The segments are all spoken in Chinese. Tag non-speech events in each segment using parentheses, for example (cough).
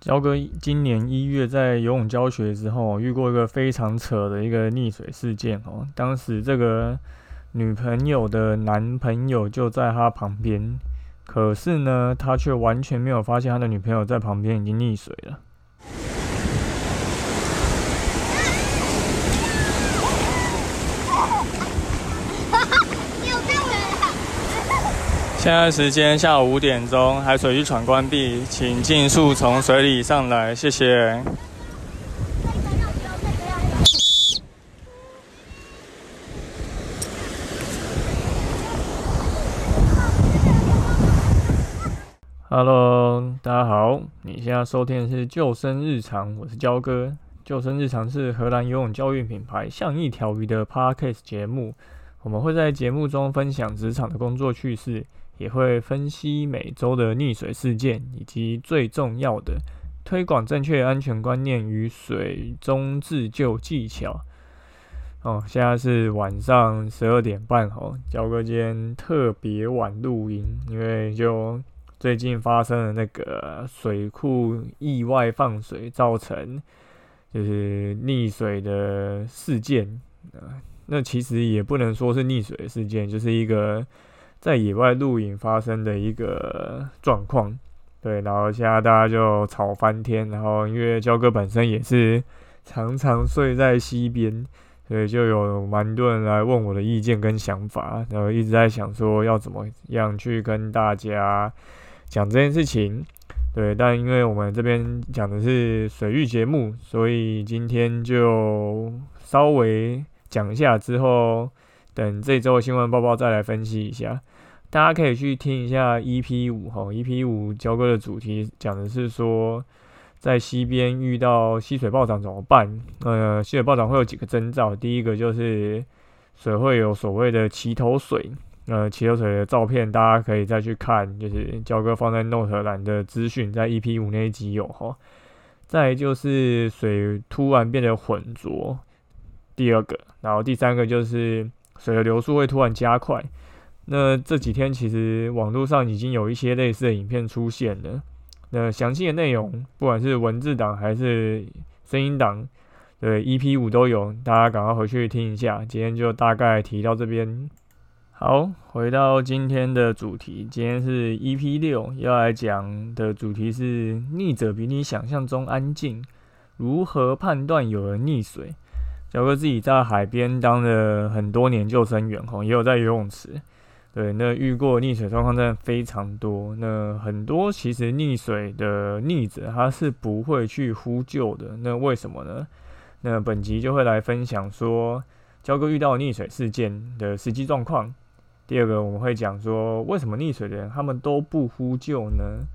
焦哥今年一月在游泳教学之后，遇过一个非常扯的一个溺水事件哦。当时这个女朋友的男朋友就在他旁边，可是呢，他却完全没有发现他的女朋友在旁边已经溺水了。现在时间下午五点钟，海水浴场关闭，请尽速从水里上来，谢谢。Hello，大家好，你现在收听的是救生日常，我是焦哥。救生日常是荷兰游泳教育品牌像一条鱼的 Podcast 节目，我们会在节目中分享职场的工作趣事。也会分析每周的溺水事件，以及最重要的推广正确安全观念与水中自救技巧。哦，现在是晚上十二点半哦，焦哥今天特别晚录音，因为就最近发生了那个水库意外放水，造成就是溺水的事件。啊，那其实也不能说是溺水事件，就是一个。在野外露营发生的一个状况，对，然后现在大家就吵翻天，然后因为焦哥本身也是常常睡在溪边，所以就有蛮多人来问我的意见跟想法，然后一直在想说要怎么样去跟大家讲这件事情，对，但因为我们这边讲的是水域节目，所以今天就稍微讲一下之后。等这周新闻报报再来分析一下，大家可以去听一下 EP 五哈，EP 五交割的主题讲的是说，在溪边遇到溪水暴涨怎么办？呃，溪水暴涨会有几个征兆，第一个就是水会有所谓的齐头水，呃，齐头水的照片大家可以再去看，就是交割放在 Note 栏的资讯，在 EP 五那一集有哈。再就是水突然变得浑浊，第二个，然后第三个就是。水的流速会突然加快，那这几天其实网络上已经有一些类似的影片出现了。那详细的内容，不管是文字档还是声音档，对 EP 五都有，大家赶快回去听一下。今天就大概提到这边。好，回到今天的主题，今天是 EP 六，要来讲的主题是溺者比你想象中安静，如何判断有人溺水？小哥自己在海边当了很多年救生员，吼，也有在游泳池，对，那遇过溺水状况真的非常多。那很多其实溺水的溺者他是不会去呼救的，那为什么呢？那本集就会来分享说，焦哥遇到溺水事件的实际状况。第二个我们会讲说，为什么溺水的人他们都不呼救呢？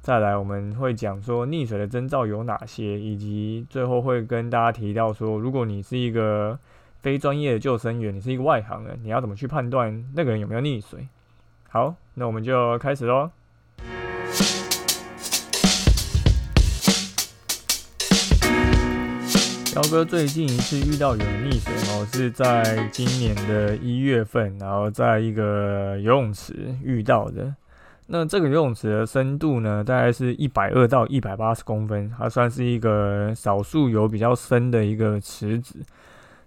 再来，我们会讲说溺水的征兆有哪些，以及最后会跟大家提到说，如果你是一个非专业的救生员，你是一个外行人，你要怎么去判断那个人有没有溺水？好，那我们就开始喽。彪哥最近一次遇到有溺水哦，是在今年的一月份，然后在一个游泳池遇到的。那这个游泳池的深度呢，大概是一百二到一百八十公分，它算是一个少数有比较深的一个池子。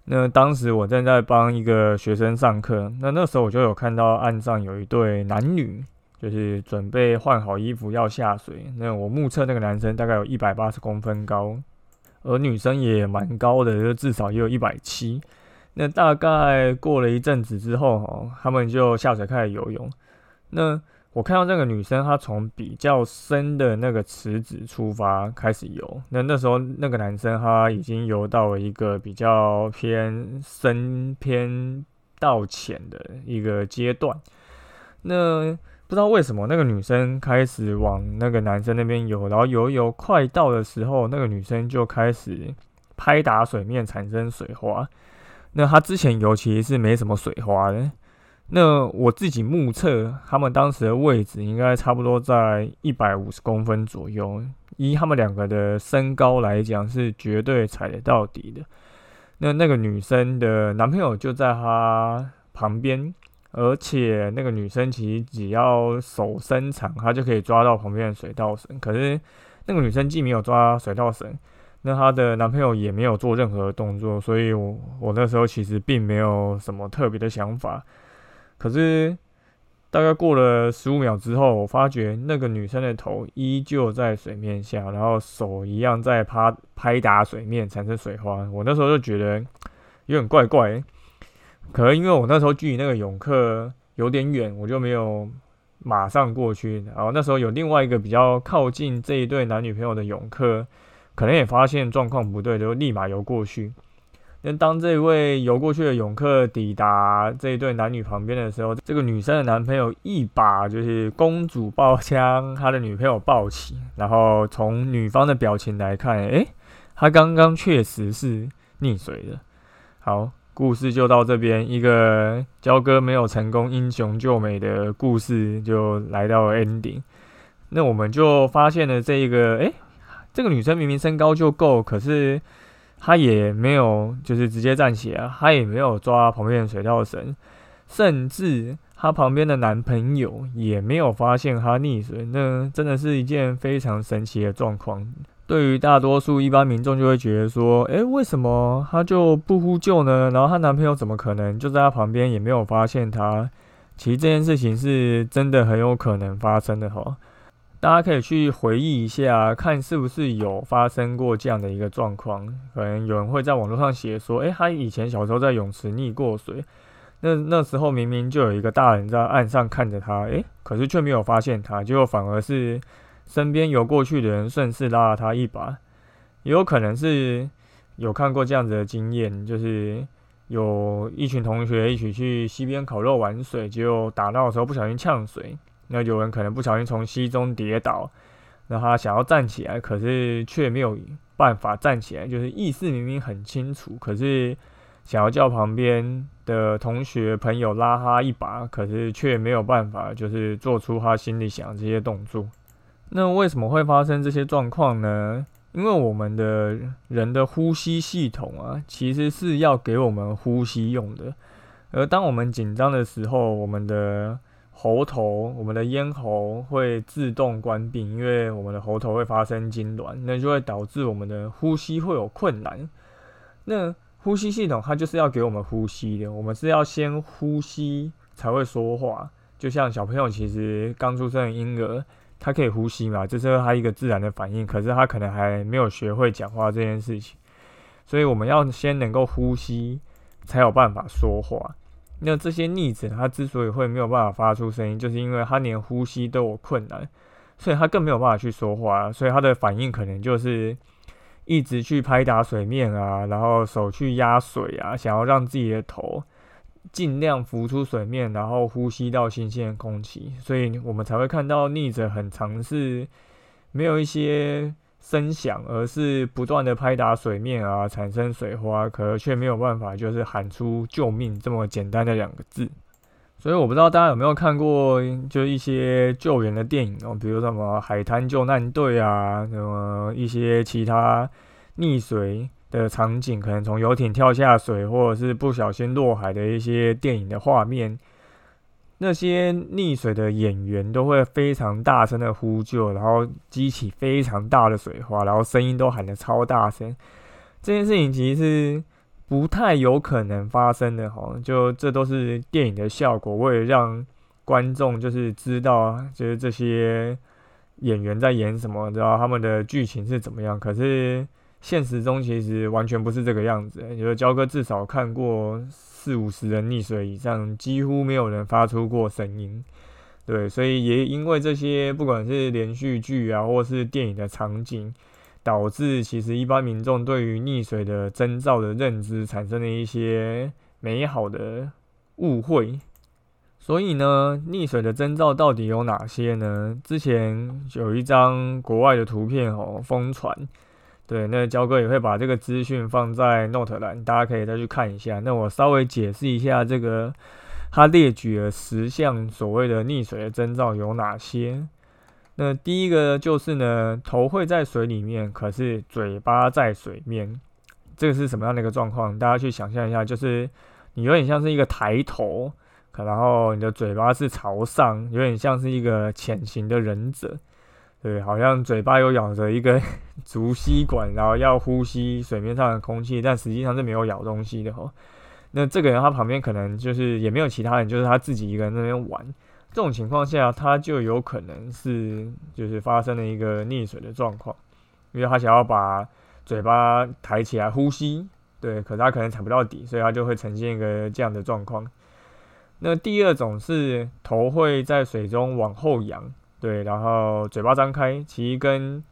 那当时我正在帮一个学生上课，那那时候我就有看到岸上有一对男女，就是准备换好衣服要下水。那我目测那个男生大概有一百八十公分高，而女生也蛮高的，就至少也有一百七。那大概过了一阵子之后，哈，他们就下水开始游泳。那我看到那个女生，她从比较深的那个池子出发开始游。那那时候那个男生他已经游到了一个比较偏深偏到浅的一个阶段。那不知道为什么那个女生开始往那个男生那边游，然后游游快到的时候，那个女生就开始拍打水面产生水花。那她之前游其实是没什么水花的。那我自己目测，他们当时的位置应该差不多在一百五十公分左右。以他们两个的身高来讲，是绝对踩得到底的。那那个女生的男朋友就在她旁边，而且那个女生其实只要手伸长，她就可以抓到旁边的水稻绳。可是那个女生既没有抓水稻绳，那她的男朋友也没有做任何动作，所以我我那时候其实并没有什么特别的想法。可是大概过了十五秒之后，我发觉那个女生的头依旧在水面下，然后手一样在拍拍打水面，产生水花。我那时候就觉得有点怪怪。可能因为我那时候距离那个泳客有点远，我就没有马上过去。然后那时候有另外一个比较靠近这一对男女朋友的泳客，可能也发现状况不对，就立马游过去。那当这位游过去的泳客抵达这一对男女旁边的时候，这个女生的男朋友一把就是公主抱将他的女朋友抱起，然后从女方的表情来看，诶，他刚刚确实是溺水的。好。故事就到这边，一个交割没有成功、英雄救美的故事就来到 ending。那我们就发现了这一个，诶，这个女生明明身高就够，可是她也没有就是直接站起来，她也没有抓旁边的水稻绳，甚至她旁边的男朋友也没有发现她溺水。那真的是一件非常神奇的状况。对于大多数一般民众就会觉得说，诶，为什么她就不呼救呢？然后她男朋友怎么可能就在她旁边也没有发现她？其实这件事情是真的很有可能发生的哈。大家可以去回忆一下，看是不是有发生过这样的一个状况。可能有人会在网络上写说，诶，他以前小时候在泳池溺过水，那那时候明明就有一个大人在岸上看着他，诶，可是却没有发现他，结果反而是。身边游过去的人顺势拉了他一把，也有可能是有看过这样子的经验，就是有一群同学一起去溪边烤肉玩水，结果打闹的时候不小心呛水，那有人可能不小心从溪中跌倒，那他想要站起来，可是却没有办法站起来，就是意识明明很清楚，可是想要叫旁边的同学朋友拉他一把，可是却没有办法，就是做出他心里想这些动作。那为什么会发生这些状况呢？因为我们的人的呼吸系统啊，其实是要给我们呼吸用的。而当我们紧张的时候，我们的喉头、我们的咽喉会自动关闭，因为我们的喉头会发生痉挛，那就会导致我们的呼吸会有困难。那呼吸系统它就是要给我们呼吸的，我们是要先呼吸才会说话。就像小朋友其实刚出生的婴儿。他可以呼吸嘛？这是他一个自然的反应。可是他可能还没有学会讲话这件事情，所以我们要先能够呼吸，才有办法说话。那这些逆子，他之所以会没有办法发出声音，就是因为他连呼吸都有困难，所以他更没有办法去说话。所以他的反应可能就是一直去拍打水面啊，然后手去压水啊，想要让自己的头。尽量浮出水面，然后呼吸到新鲜空气，所以我们才会看到逆者很尝试没有一些声响，而是不断的拍打水面啊，产生水花，可却没有办法就是喊出救命这么简单的两个字。所以我不知道大家有没有看过，就一些救援的电影哦，比如什么海滩救难队啊，什么一些其他溺水。的场景可能从游艇跳下水，或者是不小心落海的一些电影的画面，那些溺水的演员都会非常大声的呼救，然后激起非常大的水花，然后声音都喊得超大声。这件事情其实是不太有可能发生的哈，就这都是电影的效果，为了让观众就是知道，就是这些演员在演什么，知道他们的剧情是怎么样。可是。现实中其实完全不是这个样子，觉得焦哥至少看过四五十人溺水以上，几乎没有人发出过声音。对，所以也因为这些，不管是连续剧啊，或是电影的场景，导致其实一般民众对于溺水的征兆的认知产生了一些美好的误会。所以呢，溺水的征兆到底有哪些呢？之前有一张国外的图片哦，疯传。对，那焦哥也会把这个资讯放在 Note 栏，大家可以再去看一下。那我稍微解释一下，这个他列举了十项所谓的溺水的征兆有哪些。那第一个就是呢，头会在水里面，可是嘴巴在水面，这个是什么样的一个状况？大家去想象一下，就是你有点像是一个抬头，可然后你的嘴巴是朝上，有点像是一个潜行的忍者。对，好像嘴巴有咬着一根 (laughs) 竹吸管，然后要呼吸水面上的空气，但实际上是没有咬东西的哦。那这个人他旁边可能就是也没有其他人，就是他自己一个人在那边玩。这种情况下，他就有可能是就是发生了一个溺水的状况，因为他想要把嘴巴抬起来呼吸，对，可是他可能踩不到底，所以他就会呈现一个这样的状况。那第二种是头会在水中往后仰。对，然后嘴巴张开，其实跟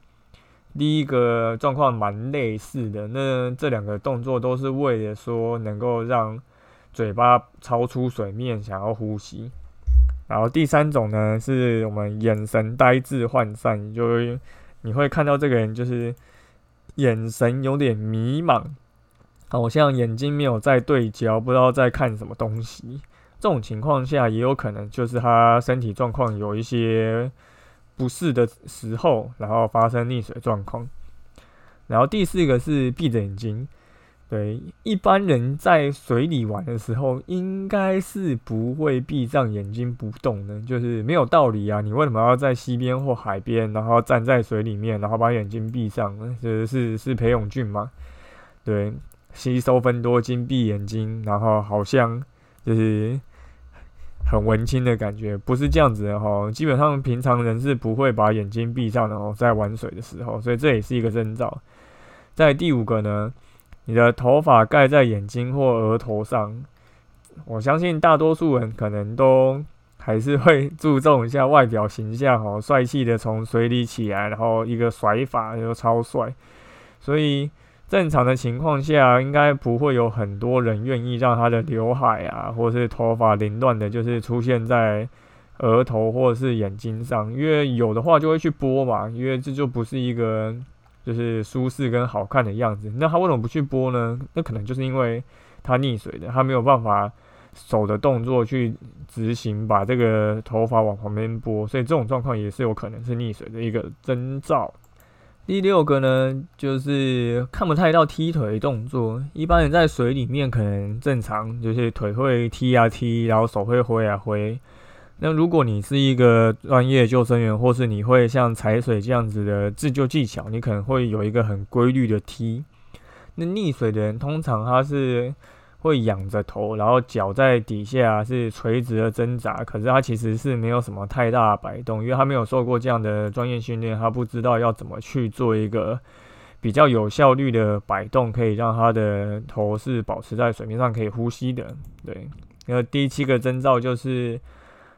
第一个状况蛮类似的。那这两个动作都是为了说能够让嘴巴超出水面，想要呼吸。然后第三种呢，是我们眼神呆滞涣散，就是你会看到这个人就是眼神有点迷茫，好像眼睛没有在对焦，不知道在看什么东西。这种情况下，也有可能就是他身体状况有一些不适的时候，然后发生溺水状况。然后第四个是闭着眼睛，对一般人在水里玩的时候，应该是不会闭上眼睛不动的，就是没有道理啊！你为什么要在溪边或海边，然后站在水里面，然后把眼睛闭上？就是是裴勇俊吗？对，吸收分多金，闭眼睛，然后好像就是。很文青的感觉，不是这样子的哈。基本上平常人是不会把眼睛闭上的哦，在玩水的时候，所以这也是一个征兆。在第五个呢，你的头发盖在眼睛或额头上，我相信大多数人可能都还是会注重一下外表形象哦，帅气的从水里起来，然后一个甩法就超帅，所以。正常的情况下，应该不会有很多人愿意让他的刘海啊，或是头发凌乱的，就是出现在额头或者是眼睛上，因为有的话就会去拨嘛，因为这就不是一个就是舒适跟好看的样子。那他为什么不去拨呢？那可能就是因为他溺水的，他没有办法手的动作去执行把这个头发往旁边拨，所以这种状况也是有可能是溺水的一个征兆。第六个呢，就是看不太到踢腿动作。一般人在水里面可能正常，就是腿会踢啊踢，然后手会挥啊挥。那如果你是一个专业救生员，或是你会像踩水这样子的自救技巧，你可能会有一个很规律的踢。那溺水的人通常他是。会仰着头，然后脚在底下是垂直的挣扎，可是他其实是没有什么太大的摆动，因为他没有受过这样的专业训练，他不知道要怎么去做一个比较有效率的摆动，可以让他的头是保持在水面上可以呼吸的。对，那第七个征兆就是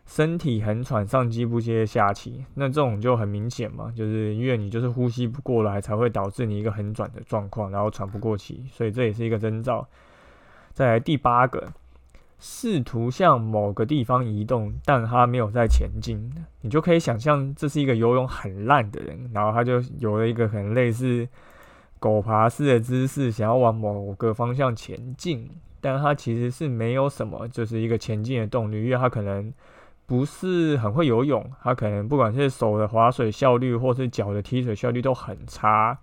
身体很喘，上气不接下气，那这种就很明显嘛，就是因为你就是呼吸不过来，才会导致你一个很喘的状况，然后喘不过气，所以这也是一个征兆。再来第八个，试图向某个地方移动，但他没有在前进，你就可以想象这是一个游泳很烂的人，然后他就有了一个很类似狗爬式的姿势，想要往某个方向前进，但他其实是没有什么，就是一个前进的动力，因为他可能不是很会游泳，他可能不管是手的划水效率，或是脚的踢水效率都很差，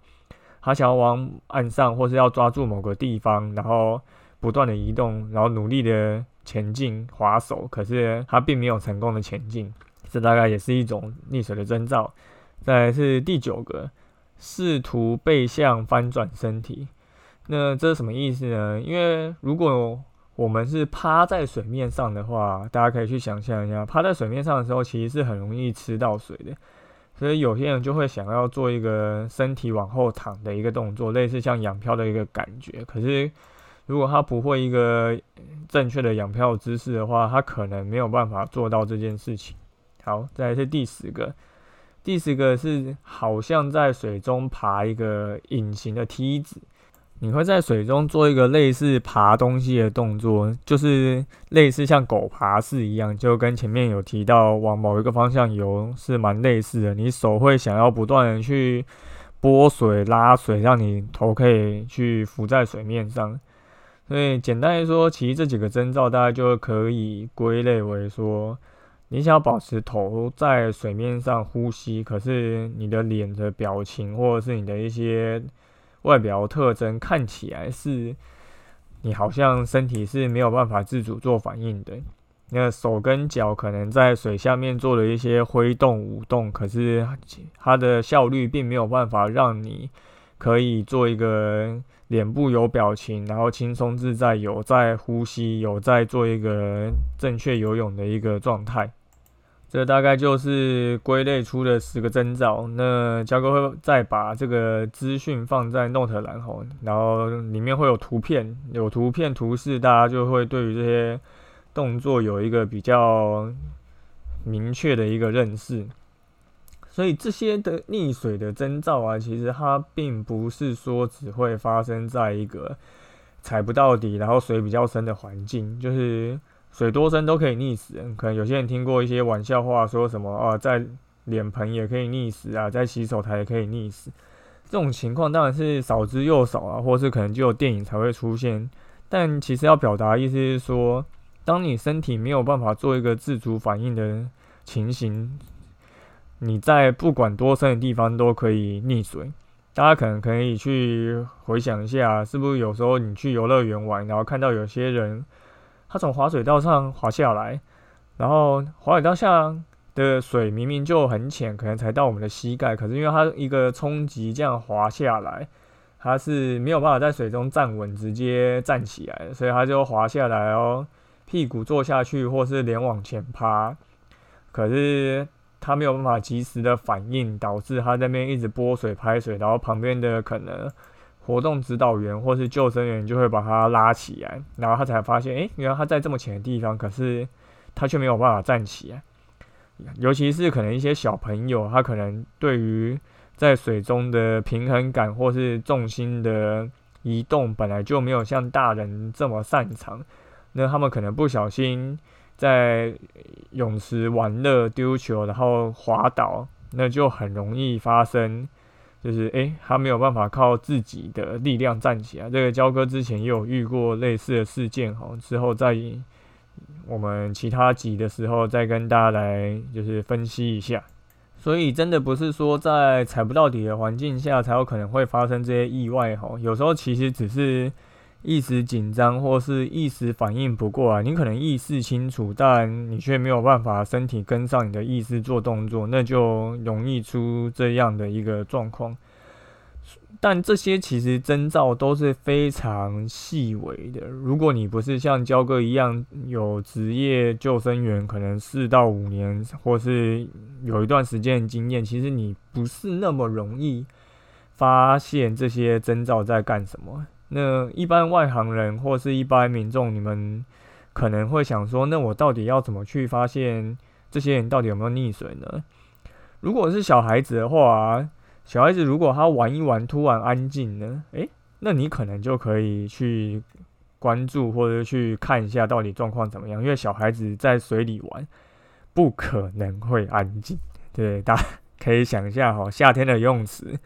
他想要往岸上，或是要抓住某个地方，然后。不断的移动，然后努力的前进滑手，可是他并没有成功的前进，这大概也是一种溺水的征兆。再来是第九个，试图背向翻转身体，那这是什么意思呢？因为如果我们是趴在水面上的话，大家可以去想象一下，趴在水面上的时候，其实是很容易吃到水的，所以有些人就会想要做一个身体往后躺的一个动作，类似像仰漂的一个感觉，可是。如果他不会一个正确的仰漂姿势的话，他可能没有办法做到这件事情。好，再来是第十个，第十个是好像在水中爬一个隐形的梯子。你会在水中做一个类似爬东西的动作，就是类似像狗爬式一样，就跟前面有提到往某一个方向游是蛮类似的。你手会想要不断的去拨水、拉水，让你头可以去浮在水面上。所以简单来说，其实这几个征兆大家就可以归类为说，你想要保持头在水面上呼吸，可是你的脸的表情或者是你的一些外表特征看起来是，你好像身体是没有办法自主做反应的。那手跟脚可能在水下面做了一些挥动舞动，可是它的效率并没有办法让你可以做一个脸部有表情，然后轻松自在，有在呼吸，有在做一个正确游泳的一个状态。这大概就是归类出的十个征兆。那佳哥会再把这个资讯放在 Note 栏后，然后里面会有图片，有图片图示，大家就会对于这些动作有一个比较明确的一个认识。所以这些的溺水的征兆啊，其实它并不是说只会发生在一个踩不到底，然后水比较深的环境，就是。水多深都可以溺死人，可能有些人听过一些玩笑话，说什么啊，在脸盆也可以溺死啊，在洗手台也可以溺死。这种情况当然是少之又少啊，或是可能只有电影才会出现。但其实要表达意思是说，当你身体没有办法做一个自主反应的情形，你在不管多深的地方都可以溺水。大家可能可以去回想一下，是不是有时候你去游乐园玩，然后看到有些人。他从滑水道上滑下来，然后滑水道下的水明明就很浅，可能才到我们的膝盖，可是因为它一个冲击这样滑下来，它是没有办法在水中站稳，直接站起来，所以他就滑下来哦，屁股坐下去或是脸往前趴，可是他没有办法及时的反应，导致他那边一直拨水拍水，然后旁边的可能。活动指导员或是救生员就会把他拉起来，然后他才发现，诶，原来他在这么浅的地方，可是他却没有办法站起来。尤其是可能一些小朋友，他可能对于在水中的平衡感或是重心的移动本来就没有像大人这么擅长，那他们可能不小心在泳池玩乐丢球，然后滑倒，那就很容易发生。就是诶，他没有办法靠自己的力量站起来。这个焦哥之前也有遇过类似的事件哈，之后在我们其他集的时候再跟大家来就是分析一下。所以真的不是说在踩不到底的环境下才有可能会发生这些意外哈，有时候其实只是。一时紧张或是一时反应不过来，你可能意识清楚，但你却没有办法身体跟上你的意识做动作，那就容易出这样的一个状况。但这些其实征兆都是非常细微的。如果你不是像焦哥一样有职业救生员，可能四到五年或是有一段时间经验，其实你不是那么容易发现这些征兆在干什么。那一般外行人或是一般民众，你们可能会想说，那我到底要怎么去发现这些人到底有没有溺水呢？如果是小孩子的话，小孩子如果他玩一玩突然安静呢，诶，那你可能就可以去关注或者去看一下到底状况怎么样，因为小孩子在水里玩不可能会安静。对，大家可以想一下哈，夏天的游泳池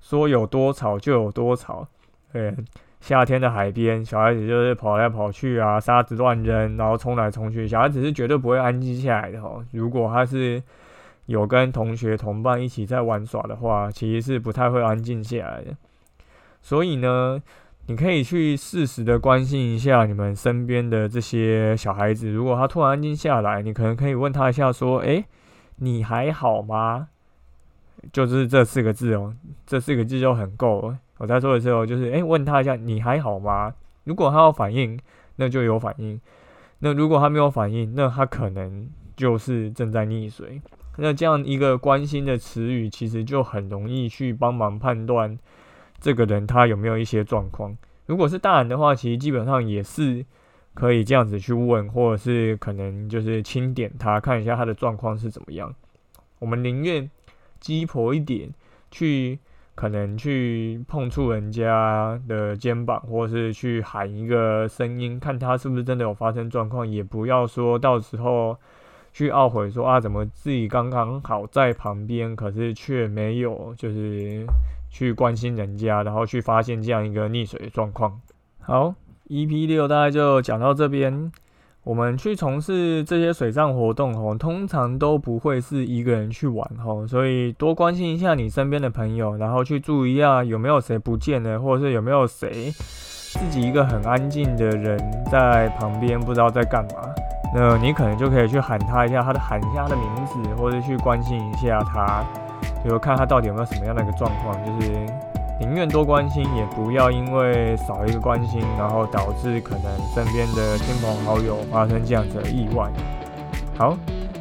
说有多吵就有多吵，对。夏天的海边，小孩子就是跑来跑去啊，沙子乱扔，然后冲来冲去。小孩子是绝对不会安静下来的哈。如果他是有跟同学同伴一起在玩耍的话，其实是不太会安静下来的。所以呢，你可以去适时的关心一下你们身边的这些小孩子。如果他突然安静下来，你可能可以问他一下，说：“诶，你还好吗？”就是这四个字哦，这四个字就很够了。我在说的时候，就是诶，问他一下你还好吗？如果他有反应，那就有反应；那如果他没有反应，那他可能就是正在溺水。那这样一个关心的词语，其实就很容易去帮忙判断这个人他有没有一些状况。如果是大人的话，其实基本上也是可以这样子去问，或者是可能就是轻点他，看一下他的状况是怎么样。我们宁愿鸡婆一点去。可能去碰触人家的肩膀，或是去喊一个声音，看他是不是真的有发生状况，也不要说到时候去懊悔说啊，怎么自己刚刚好在旁边，可是却没有就是去关心人家，然后去发现这样一个溺水的状况。好，EP 六大概就讲到这边。我们去从事这些水上活动吼，通常都不会是一个人去玩吼，所以多关心一下你身边的朋友，然后去注意一下有没有谁不见了，或者是有没有谁自己一个很安静的人在旁边不知道在干嘛。那你可能就可以去喊他一下，他的喊一下他的名字，或者去关心一下他，就看他到底有没有什么样的一个状况，就是宁愿多关心，也不要因为少一个关心，然后导致可能身边的亲朋好友发生这样子的意外。好，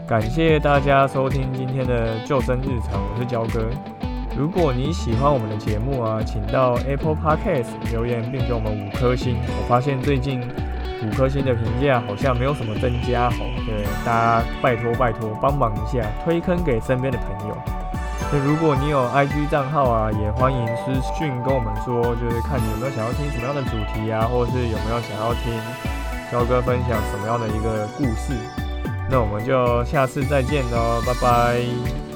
感谢大家收听今天的救生日常，我是焦哥。如果你喜欢我们的节目啊，请到 Apple Podcast 留言并给我们五颗星。我发现最近五颗星的评价好像没有什么增加哦，对大家拜托拜托帮忙一下，推坑给身边的朋友。那如果你有 IG 账号啊，也欢迎私讯跟我们说，就是看你有没有想要听什么样的主题啊，或者是有没有想要听肖哥分享什么样的一个故事。那我们就下次再见喽，拜拜。